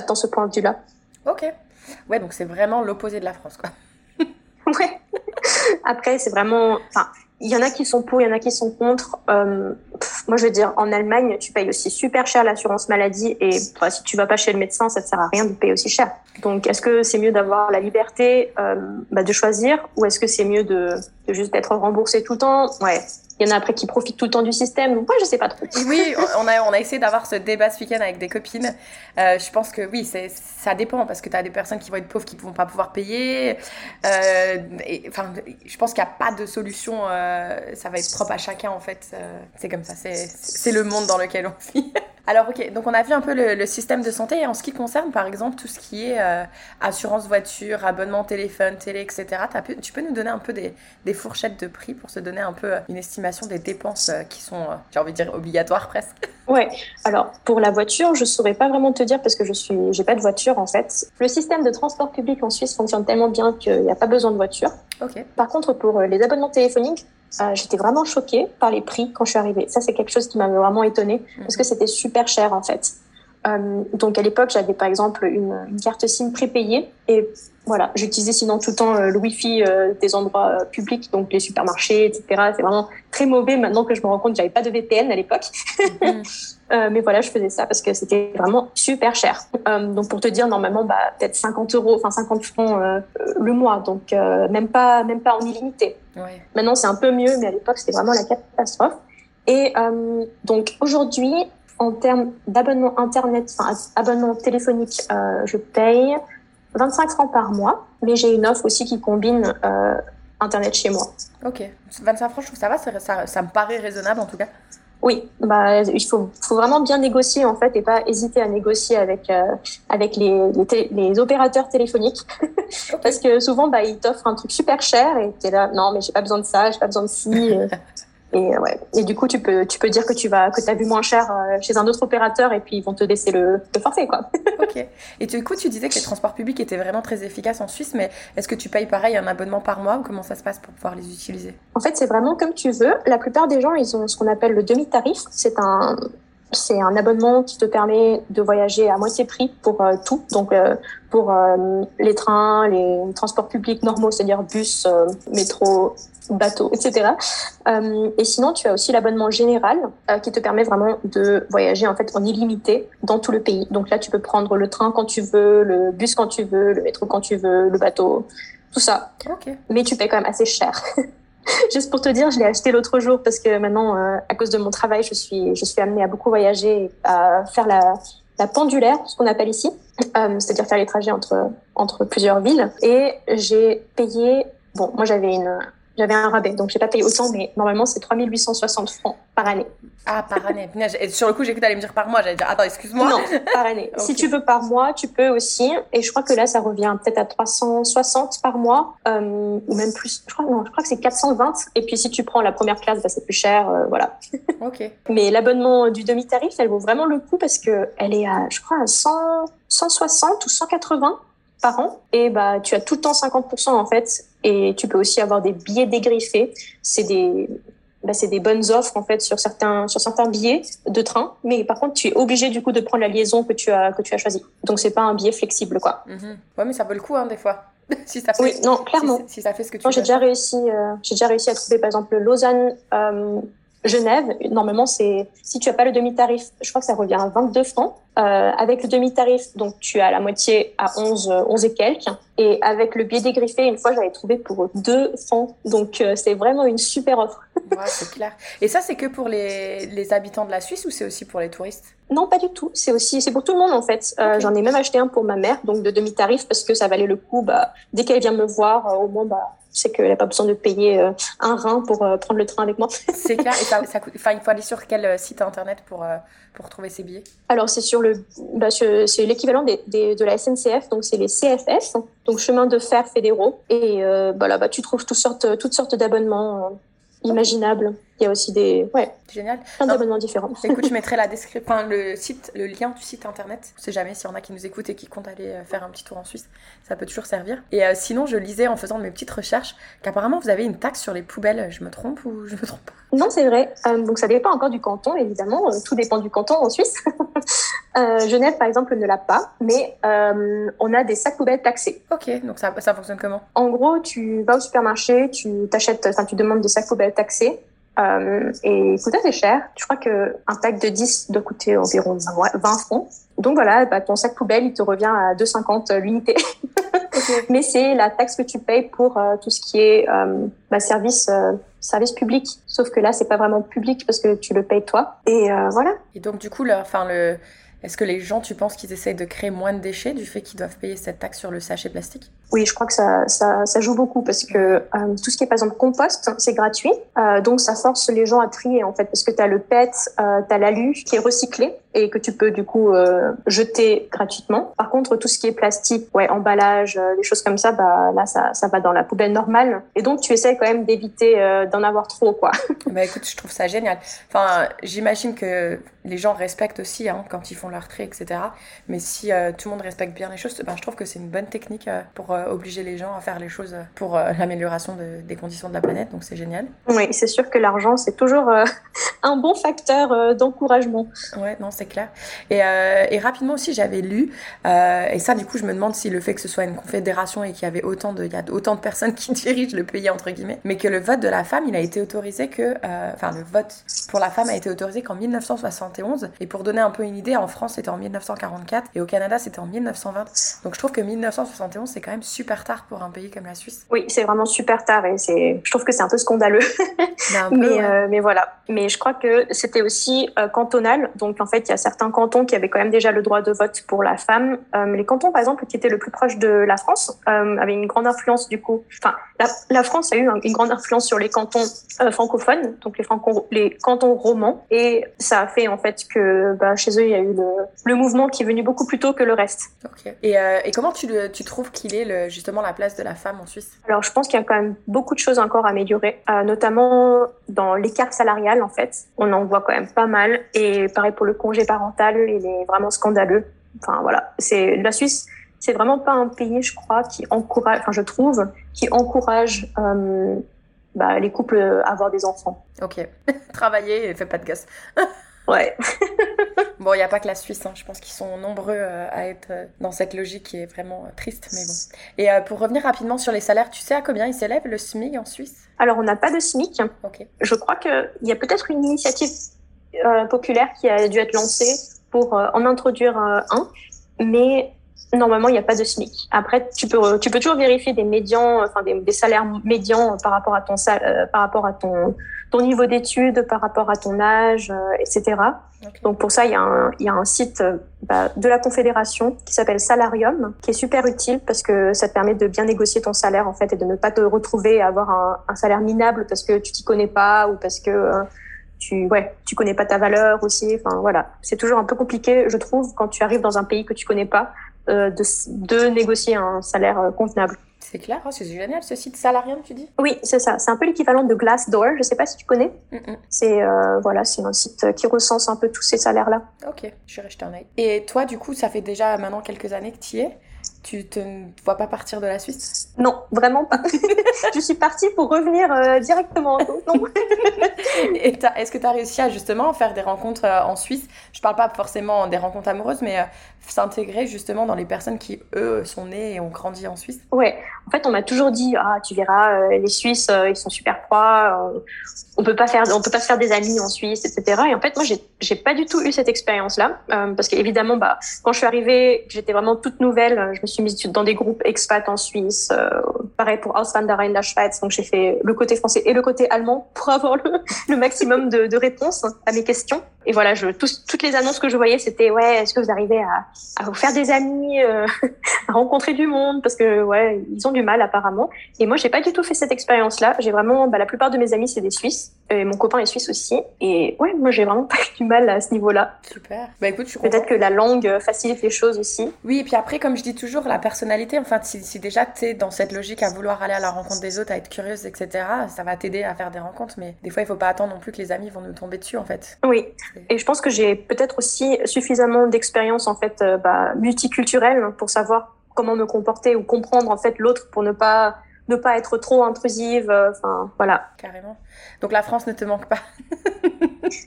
dans ce point de vue-là. Ok. Ouais, donc c'est vraiment l'opposé de la France, quoi. Ouais. Après, c'est vraiment, enfin, il y en a qui sont pour, il y en a qui sont contre. Euh, pff, moi, je veux dire, en Allemagne, tu payes aussi super cher l'assurance maladie et bah, si tu vas pas chez le médecin, ça te sert à rien de payer aussi cher. Donc, est-ce que c'est mieux d'avoir la liberté euh, bah, de choisir ou est-ce que c'est mieux de, de juste être remboursé tout le temps? Ouais. Il y en a après qui profitent tout le temps du système. Donc, moi, je sais pas trop. Oui, on a, on a essayé d'avoir ce débat ce week-end avec des copines. Euh, je pense que oui, ça dépend parce que tu as des personnes qui vont être pauvres qui ne vont pas pouvoir payer. Euh, je pense qu'il n'y a pas de solution. euh, ça va être propre à chacun en fait. C'est comme ça. C'est le monde dans lequel on vit. Alors ok, donc on a vu un peu le, le système de santé et en ce qui concerne par exemple tout ce qui est euh, assurance voiture, abonnement téléphone, télé, etc. Pu- tu peux nous donner un peu des, des fourchettes de prix pour se donner un peu euh, une estimation des dépenses euh, qui sont, j'ai envie de dire, obligatoires presque? Ouais. Alors pour la voiture, je saurais pas vraiment te dire parce que je suis, j'ai pas de voiture en fait. Le système de transport public en Suisse fonctionne tellement bien qu'il n'y a pas besoin de voiture. Ok. Par contre, pour les abonnements téléphoniques, euh, j'étais vraiment choquée par les prix quand je suis arrivée. Ça, c'est quelque chose qui m'avait vraiment étonnée parce que c'était super cher en fait. Euh, donc à l'époque, j'avais par exemple une, une carte SIM prépayée et voilà, j'utilisais sinon tout le temps euh, le Wi-Fi euh, des endroits euh, publics, donc les supermarchés, etc. C'est vraiment très mauvais maintenant que je me rends compte que j'avais pas de VPN à l'époque. Mhm. Mais voilà, je faisais ça parce que c'était vraiment super cher. Donc pour te dire, normalement, bah, peut-être 50 euros, enfin 50 francs le mois, donc même pas, même pas en illimité. Ouais. Maintenant, c'est un peu mieux, mais à l'époque, c'était vraiment la catastrophe. Et euh, donc aujourd'hui, en termes d'abonnement internet, enfin abonnement téléphonique, euh, je paye 25 francs par mois, mais j'ai une offre aussi qui combine euh, internet chez moi. Ok. 25 francs, je trouve que ça va, ça, ça, ça me paraît raisonnable en tout cas. Oui, bah il faut, faut vraiment bien négocier en fait et pas hésiter à négocier avec euh, avec les, les, té- les opérateurs téléphoniques parce que souvent bah ils t'offrent un truc super cher et t'es là non mais j'ai pas besoin de ça, j'ai pas besoin de ci et euh, ouais et du coup tu peux tu peux dire que tu vas que t'as vu moins cher euh, chez un autre opérateur et puis ils vont te laisser le, le forfait quoi. Ok. Et du coup, tu disais que les transports publics étaient vraiment très efficaces en Suisse, mais est-ce que tu payes pareil un abonnement par mois ou comment ça se passe pour pouvoir les utiliser? En fait, c'est vraiment comme tu veux. La plupart des gens, ils ont ce qu'on appelle le demi-tarif. C'est un, c'est un abonnement qui te permet de voyager à moitié prix pour euh, tout. Donc, euh, pour euh, les trains, les transports publics normaux, c'est-à-dire bus, métro, bateau, etc. Euh, et sinon, tu as aussi l'abonnement général euh, qui te permet vraiment de voyager en fait en illimité dans tout le pays. Donc là, tu peux prendre le train quand tu veux, le bus quand tu veux, le métro quand tu veux, le bateau, tout ça mais tu payes quand même assez cher. Juste pour te dire, je l'ai acheté l'autre jour parce que maintenant, euh, à cause de mon travail, je suis, je suis amenée à beaucoup voyager, à faire la, la pendulaire, ce qu'on appelle ici, euh, c'est-à-dire faire les trajets entre, entre plusieurs villes. Et j'ai payé, bon, moi j'avais une, j'avais un rabais, donc j'ai pas payé autant, mais normalement c'est 3860 francs par année. Ah, par année. Et sur le coup, j'ai cru que me dire par mois. J'allais dire, attends, excuse-moi. Non, par année. Si tu veux par mois, tu peux aussi. Et je crois que là, ça revient peut-être à 360 par mois, euh, ou même plus. Je crois, non, je crois que c'est 420. Et puis si tu prends la première classe, bah, c'est plus cher, euh, voilà. Ok. Mais l'abonnement du demi-tarif, elle vaut vraiment le coup parce que elle est à, je crois, à 100, 160 ou 180. par an et bah tu as tout le temps 50% en fait et tu peux aussi avoir des billets dégriffés. C'est des bah, c'est des bonnes offres en fait sur certains sur certains billets de train, mais par contre tu es obligé du coup de prendre la liaison que tu as que tu as choisi. Donc c'est pas un billet flexible quoi. Mm Ouais, mais ça vaut le coup hein, des fois. si ça fait, oui, non, clairement. Si, ça fait ce que tu veux. J'ai déjà réussi, euh, j'ai déjà réussi à trouver par exemple Lausanne, euh, Genève. Normalement, c'est si tu as pas le demi-tarif, je crois que ça revient à 22 francs. Euh, avec le demi-tarif, donc tu as la moitié à 11, 11 et quelques. Et avec le billet dégriffé, une fois, j'avais trouvé pour 2 francs. Donc euh, c'est vraiment une super offre. ouais, c'est clair. Et ça, c'est que pour les, les habitants de la Suisse ou c'est aussi pour les touristes? Non, pas du tout. C'est aussi c'est pour tout le monde en fait. Euh, J'en ai même acheté un pour ma mère, donc de demi-tarif parce que ça valait le coup. Bah, dès qu'elle vient me voir, euh, au moins bah sais qu'elle n'a pas besoin de payer euh, un rein pour euh, prendre le train avec moi. c'est clair. Et ça, ça coûte... enfin, il faut aller sur quel euh, site internet pour, pour trouver ces billets? Alors, c'est sur le, bah, c'est l'équivalent de la SNCF, donc c'est les CFS, donc chemin de fer fédéraux. Et bah, là, bah, tu trouves toutes sortes, toutes sortes d'abonnements imaginables. Il y a aussi des. Ouais. Génial. Plein d'abonnements différents. Écoute, je mettrai la description, enfin, le site, le lien du site internet. On sait jamais s'il y en a qui nous écoutent et qui comptent aller euh, faire un petit tour en Suisse. Ça peut toujours servir. Et euh, sinon, je lisais en faisant mes petites recherches qu'apparemment vous avez une taxe sur les poubelles. Je me trompe ou je me trompe pas? Non, c'est vrai. Euh, donc ça dépend encore du canton, évidemment. tout dépend du canton en Suisse. Genève, par exemple, ne l'a pas, mais on a des sacs poubelles taxés. Ok, donc ça, ça fonctionne comment? En gros, tu vas au supermarché, tu t'achètes, enfin, tu demandes des sacs poubelles taxés. Euh, et il coûte assez cher. Je crois qu'un pack de 10 doit coûter environ 20 francs. Donc voilà, bah, ton sac poubelle, il te revient à 2,50 l'unité. Mais c'est la taxe que tu payes pour euh, tout ce qui est euh, bah, service, euh, service public. Sauf que là, c'est pas vraiment public parce que tu le payes toi. Et euh, voilà. Et donc du coup, le, enfin le est-ce que les gens, tu penses qu'ils essayent de créer moins de déchets du fait qu'ils doivent payer cette taxe sur le sachet plastique? Oui, je crois que ça, ça, ça joue beaucoup parce que euh, tout ce qui est par exemple compost, c'est gratuit. Euh, donc ça force les gens à trier en fait parce que tu as le PET, euh, tu as l'alu qui est recyclé et que tu peux du coup euh, jeter gratuitement. Par contre, tout ce qui est plastique, ouais, emballage, euh, des choses comme ça, bah là ça, ça va dans la poubelle normale. Et donc tu essaies quand même d'éviter euh, d'en avoir trop quoi. bah écoute, je trouve ça génial. Enfin, j'imagine que les gens respectent aussi hein, quand ils font leur tri, etc. Mais si tout le monde respecte bien les choses, ben, je trouve que c'est une bonne technique pour obliger les gens à faire les choses pour l'amélioration de, des conditions de la planète. Donc c'est génial. Oui, c'est sûr que l'argent, c'est toujours un bon facteur d'encouragement. Ouais, non, c'est clair. Et, et, rapidement aussi, j'avais lu, et ça, du coup, je me demande si le fait que ce soit une confédération et qu'il y avait autant de, il y a autant de personnes qui dirigent le pays, entre guillemets, mais que le vote de la femme, il a été autorisé que, enfin, le vote pour la femme a été autorisé qu'en 1971. Et pour donner un peu une idée, en France, c'était en 1944 et au Canada, c'était en 1920. Donc je trouve que 1971, c'est quand même super tard pour un pays comme la Suisse. Oui, c'est vraiment super tard et c'est, je trouve que c'est un peu scandaleux. Ben, mais, euh, mais voilà. Mais je crois que c'était aussi euh, cantonal. Donc en fait, il y a certains cantons qui avaient quand même déjà le droit de vote pour la femme. Euh, les cantons, par exemple, qui étaient le plus proche de la France, avaient une grande influence du coup. Enfin, la, la France a eu une grande influence sur les cantons francophones, donc les, franco les cantons romans, et ça a fait en fait que bah, chez eux, il y a eu le, le mouvement qui est venu beaucoup plus tôt que le reste. Et, euh, et, comment tu, le, tu trouves qu'il est le, justement la place de la femme en Suisse Alors je pense qu'il y a quand même beaucoup de choses encore à améliorer, euh, notamment dans l'écart salarial en fait. On en voit quand même pas mal. Et pareil pour le congé parental, il est vraiment scandaleux. Enfin voilà, c'est la Suisse. C'est vraiment pas un pays, je crois, qui encourage, enfin je trouve, qui encourage euh, bah, les couples à avoir des enfants. Ok, travailler et fais pas de gosse. Ouais. bon, il n'y a pas que la Suisse, hein. je pense qu'ils sont nombreux euh, à être euh, dans cette logique qui est vraiment euh, triste, mais bon. Et pour revenir rapidement sur les salaires, tu sais à combien ils s'élèvent le SMIC en Suisse? Alors, on n'a pas de SMIC. Ok. Je crois qu'il y a peut-être une initiative populaire qui a dû être lancée pour en introduire un, mais normalement, il n'y a pas de SMIC. Après, tu peux, tu peux toujours vérifier des médians, enfin des, des salaires médians par rapport à ton, par rapport à ton ton niveau d'études par rapport à ton âge, euh, etc. Okay. Donc pour ça, il y a un, il y a un site euh, bah, de la Confédération qui s'appelle Salarium, qui est super utile parce que ça te permet de bien négocier ton salaire en fait et de ne pas te retrouver à avoir un, un salaire minable parce que tu t'y connais pas ou parce que euh, tu ouais tu connais pas ta valeur aussi. Enfin voilà, c'est toujours un peu compliqué, je trouve, quand tu arrives dans un pays que tu connais pas, euh, de, de négocier un salaire euh, convenable. C'est clair, oh, c'est génial ce site Salarium, tu dis? Oui, c'est ça. C'est un peu l'équivalent de Glassdoor. Je sais pas si tu connais. Mm -mm. C'est euh, voilà, c'est un site qui recense un peu tous ces salaires-là. Ok, je restée un œil. Et toi, du coup, ça fait déjà maintenant quelques années que tu y es? Tu te vois pas partir de la Suisse? Non, vraiment pas. je suis partie pour revenir euh, directement. Non. Est-ce que tu as réussi à justement faire des rencontres euh, en Suisse? Je parle pas forcément des rencontres amoureuses, mais euh, s'intégrer justement dans les personnes qui, eux, sont nées et ont grandi en Suisse Ouais, en fait, on m'a toujours dit Ah, tu verras, les Suisses, ils sont super froids, on peut peut pas se faire des amis en Suisse, etc. Et en fait, moi, j'ai pas du tout eu cette expérience-là, parce qu'évidemment, bah, quand je suis arrivée, j'étais vraiment toute nouvelle, je me suis mise dans des groupes expats en Suisse. Euh, pareil pour Auswanderer la Schweiz. Donc j'ai fait le côté français et le côté allemand pour avoir le, maximum de, de, réponses à mes questions. Et voilà, je, toutes les annonces que je voyais, c'était ouais, est-ce que vous arrivez à, à vous faire des amis, euh, à rencontrer du monde Parce que ouais, ils ont du mal apparemment. Et moi, j'ai pas du tout fait cette expérience-là. J'ai vraiment, bah, la plupart de mes amis, c'est des Suisses. Et mon copain est suisse aussi. Et ouais, moi, j'ai vraiment pas eu du mal à ce niveau-là. Super. Bah écoute, je Peut-être que la langue facilite les choses aussi. Oui, et puis après, comme je dis toujours, la personnalité, enfin, si, si déjà tu es dans cette logique à vouloir aller à la rencontre des autres, à être curieuse, etc., ça va t'aider à faire des rencontres. Mais des fois, il faut pas attendre non plus que les amis vont nous tomber dessus, en fait. Oui. Et je pense que j'ai peut-être aussi suffisamment d'expérience, en fait, euh, bah, multiculturelle pour savoir comment me comporter ou comprendre, en fait, l'autre pour ne pas ne pas être trop intrusive. Euh, enfin, voilà. Carrément. Donc la France ne te manque pas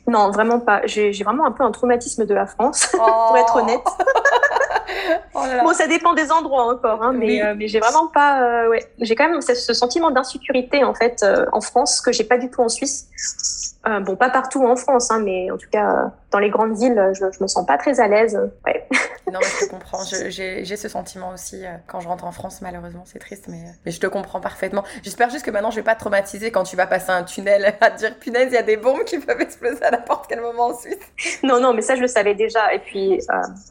Non, vraiment pas. J'ai vraiment un peu un traumatisme de la France, pour être honnête. Oh bon, ça dépend des endroits encore, hein, mais, euh, mais j'ai vraiment pas. Euh, ouais, j'ai quand même ce, sentiment d'insécurité en fait euh, en France que j'ai pas du tout en Suisse. bon, pas partout en France, hein, mais en tout cas dans les grandes villes, je, je me sens pas très à l'aise. Ouais. non, mais je te comprends. J'ai ce sentiment aussi quand je rentre en France, malheureusement, c'est triste, mais, mais je te comprends parfaitement. J'espère juste que maintenant je vais pas te traumatiser quand tu vas passer un tunnel à te dire punaise, il y a des bombes qui peuvent exploser à n'importe quel moment en Suisse. Non, non, mais ça je le savais déjà. Et puis,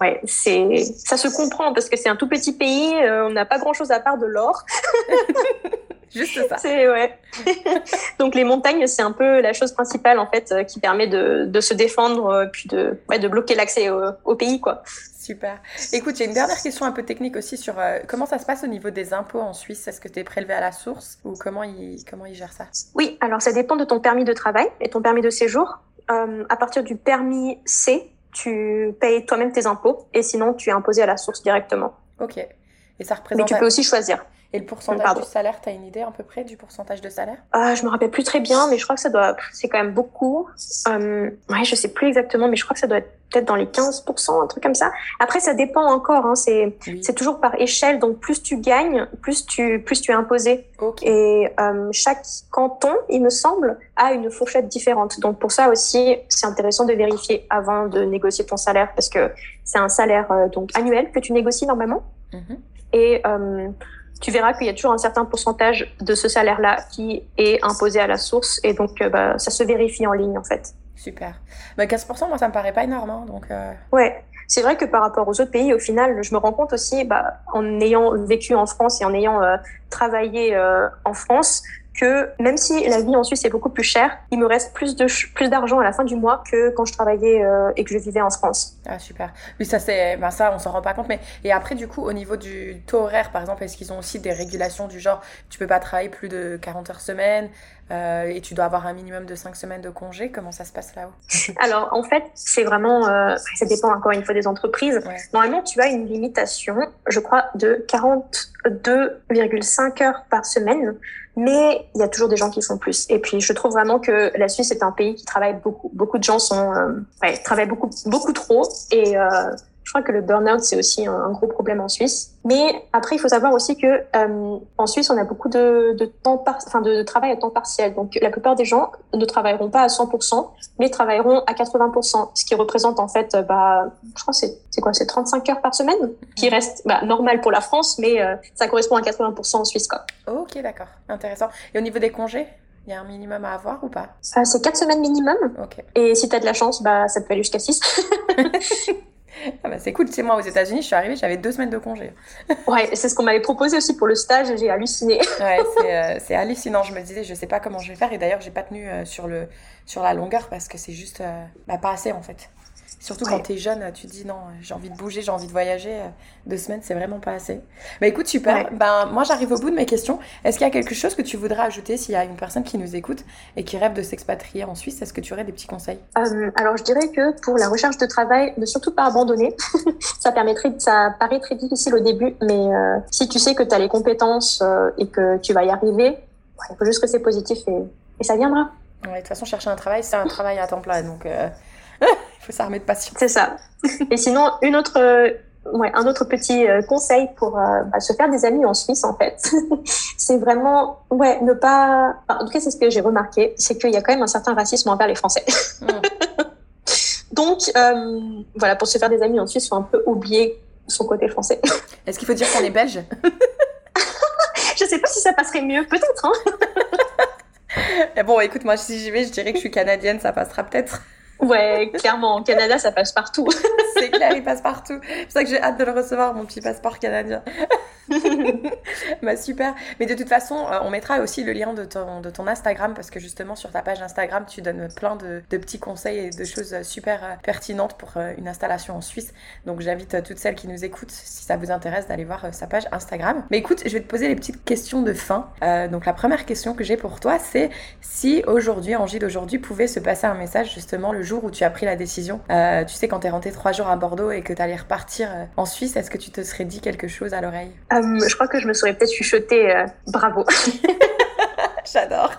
ouais, c'est ça se comprend parce que c'est un tout petit pays, euh, on n'a pas grand chose à part de l'or. Juste ça. C'est ouais. Donc les montagnes, c'est un peu la chose principale en fait euh, qui permet de, de se défendre euh, puis de ouais, de bloquer l'accès au, pays quoi. Super. Écoute, il y a une dernière question un peu technique aussi sur comment ça se passe au niveau des impôts en Suisse? Est-ce que tu es prélevé à la source ou comment ils comment ils gèrent ça? Oui, alors ça dépend de ton permis de travail et ton permis de séjour. à partir du permis C, tu payes toi-même tes impôts et sinon tu es imposé à la source directement. Ok. Et ça représente. Mais tu peux aussi choisir. Et le pourcentage du salaire, tu as une idée à peu près du pourcentage de salaire? Euh, Je me rappelle plus très bien, mais je crois que ça doit, c'est quand même beaucoup. Euh, ouais, je sais plus exactement, mais je crois que ça doit être peut-être dans les 15%, un truc comme ça. Après, ça dépend encore. Hein, c'est c'est toujours par échelle, donc plus tu gagnes, plus tu plus tu es imposé. Et euh, chaque canton, il me semble, a une fourchette différente. Donc pour ça aussi, c'est intéressant de vérifier avant de négocier ton salaire, parce que c'est un salaire euh, donc annuel que tu négocies normalement. Mm-hmm. Et euh, tu verras qu'il y a toujours un certain pourcentage de ce salaire-là qui est imposé à la source et donc euh, bah, ça se vérifie en ligne en fait. Super. Bah, 15%, moi, ça me paraît pas énorme. Hein, donc, euh... Ouais, c'est vrai que par rapport aux autres pays, au final, je me rends compte aussi, bah, en ayant vécu en France et en ayant euh, travaillé euh, en France, que même si la vie en Suisse est beaucoup plus chère, il me reste plus de plus d'argent à la fin du mois que quand je travaillais euh, et que je vivais en France. Ah super. Oui ça c'est ben ça on s'en rend pas compte mais et après du coup au niveau du taux horaire par exemple est-ce qu'ils ont aussi des régulations du genre tu peux pas travailler plus de 40 heures semaine euh, et tu dois avoir un minimum de 5 semaines de congé comment ça se passe là-haut? Alors en fait c'est vraiment euh, ça dépend encore une fois des entreprises. Normalement tu as une limitation je crois de 42,5 heures par semaine mais il y a toujours des gens qui font plus. Et puis, je trouve vraiment que la Suisse est un pays qui travaille beaucoup. Beaucoup de gens sont, euh, ouais, travaillent beaucoup, beaucoup trop. Et euh, je crois que le burn-out, c'est aussi un, gros problème en Suisse. Mais après, il faut savoir aussi que euh, en Suisse, on a beaucoup de, de temps par, enfin, de, travail à temps partiel. Donc, la plupart des gens ne travailleront pas à 100%, mais travailleront à 80%, ce qui représente en fait, euh, bah, je crois c'est c'est quoi, c'est 35 heures par semaine, qui reste bah, normal pour la France, mais euh, ça correspond à 80% en Suisse, quoi. Ok, d'accord, intéressant. Et au niveau des congés il y a un minimum à avoir ou pas? Euh, C'est 4 semaines minimum. Et si tu as de la chance, bah, ça peut aller jusqu'à 6. Ah bah c'est cool, tu sais, moi aux États-Unis, je suis arrivée, j'avais deux semaines de congé. ouais, c'est ce qu'on m'avait proposé aussi pour le stage j'ai halluciné. ouais, euh, c'est hallucinant. Je me disais, je sais pas comment je vais faire et d'ailleurs, j'ai pas tenu euh, sur, le, sur la longueur parce que c'est juste euh, bah, pas assez en fait. Surtout quand tu es jeune, tu te dis non, j'ai envie de bouger, j'ai envie de voyager. Deux semaines, c'est vraiment pas assez. Bah écoute, super. Ben, moi, j'arrive au bout de mes questions. Est-ce qu'il y a quelque chose que tu voudrais ajouter s'il y a une personne qui nous écoute et qui rêve de s'expatrier en Suisse? Est-ce que tu aurais des petits conseils? Euh, Alors, je dirais que pour la recherche de travail, ne surtout pas abandonner. ça permettrait, ça paraît très difficile au début, mais euh, si tu sais que tu as les compétences euh, et que tu vas y arriver, il faut juste que c'est positif et, et, ça viendra. Ouais, de toute façon, chercher un travail, c'est un travail à temps plein, donc faut s'armer de passion. C'est ça. et sinon, une autre ouais, un autre petit euh, conseil pour euh, bah, se faire des amis en Suisse, en fait, c'est vraiment, ouais, ne pas. en tout cas, c'est ce que j'ai remarqué, c'est qu'il y a quand même un certain racisme envers les Français. Mm. Donc, euh, voilà, pour se faire des amis en Suisse, il faut un peu oublier son côté français. Est-ce qu'il faut dire qu'on est belge? Je sais pas si ça passerait mieux, peut-être. Hein bon, écoute, moi, si j'y vais, je dirais que je suis canadienne, ça passera peut-être. Ouais, clairement, au Canada, ça passe partout. c'est clair, il passe partout. C'est pour ça que j'ai hâte de le recevoir, mon petit passeport canadien. bah super. Mais de toute façon, euh, on mettra aussi le lien de ton, de ton Instagram parce que justement sur ta page Instagram, tu donnes plein de, de petits conseils et de choses super euh, pertinentes pour euh, une installation en Suisse. Donc j'invite toutes celles qui nous écoutent, si ça vous intéresse, d'aller voir sa page Instagram. Mais écoute, je vais te poser les petites questions de fin. donc la première question que j'ai pour toi, c'est si aujourd'hui, en Gilles d'aujourd'hui, pouvait se passer un message justement le jour où tu as pris la décision. tu sais, quand tu es rentré trois jours à Bordeaux et que tu allais repartir en Suisse, est-ce que tu te serais dit quelque chose à l'oreille? Euh, je crois que je me serais peut-être chuchoté euh, bravo. J'adore.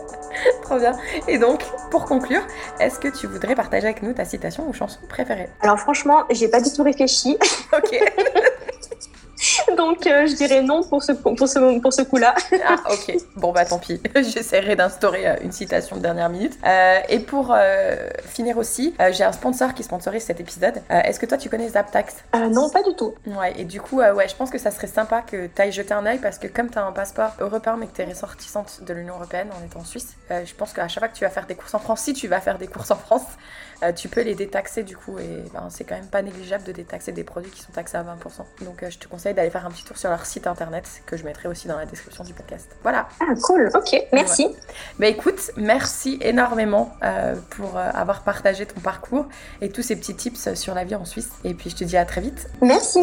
Trop bien. Et donc, pour conclure, est-ce que tu voudrais partager avec nous ta citation ou chanson préférée? Alors franchement, j'ai pas du tout réfléchi. Ok. Donc, euh, je dirais non pour ce, pour ce, pour ce coup-là. ah, ok. Bon, bah tant pis. J'essaierai d'instaurer euh, une citation de dernière minute. Euh, et pour finir aussi, j'ai un sponsor qui sponsorise cet épisode. Est-ce que toi, tu connais ZapTax? Non, pas du tout. Ouais, et du coup, ouais, je pense que ça serait sympa que tu ailles jeter un œil parce que comme tu as un passeport européen mais que tu es ressortissante de l'Union Européenne en étant en Suisse, je pense qu'à chaque fois que tu vas faire des courses en France, si tu vas faire des courses en France, tu peux les détaxer du coup. Et ben, c'est quand même pas négligeable de détaxer des produits qui sont taxés à 20%. Donc, je te conseille d'aller faire un petit tour sur leur site internet que je mettrai aussi dans la description du podcast. Voilà. Ah, cool. Ok, merci. Bah écoute, merci énormément euh, pour euh, avoir partagé ton parcours et tous ces petits tips sur la vie en Suisse. Et puis je te dis à très vite. Merci.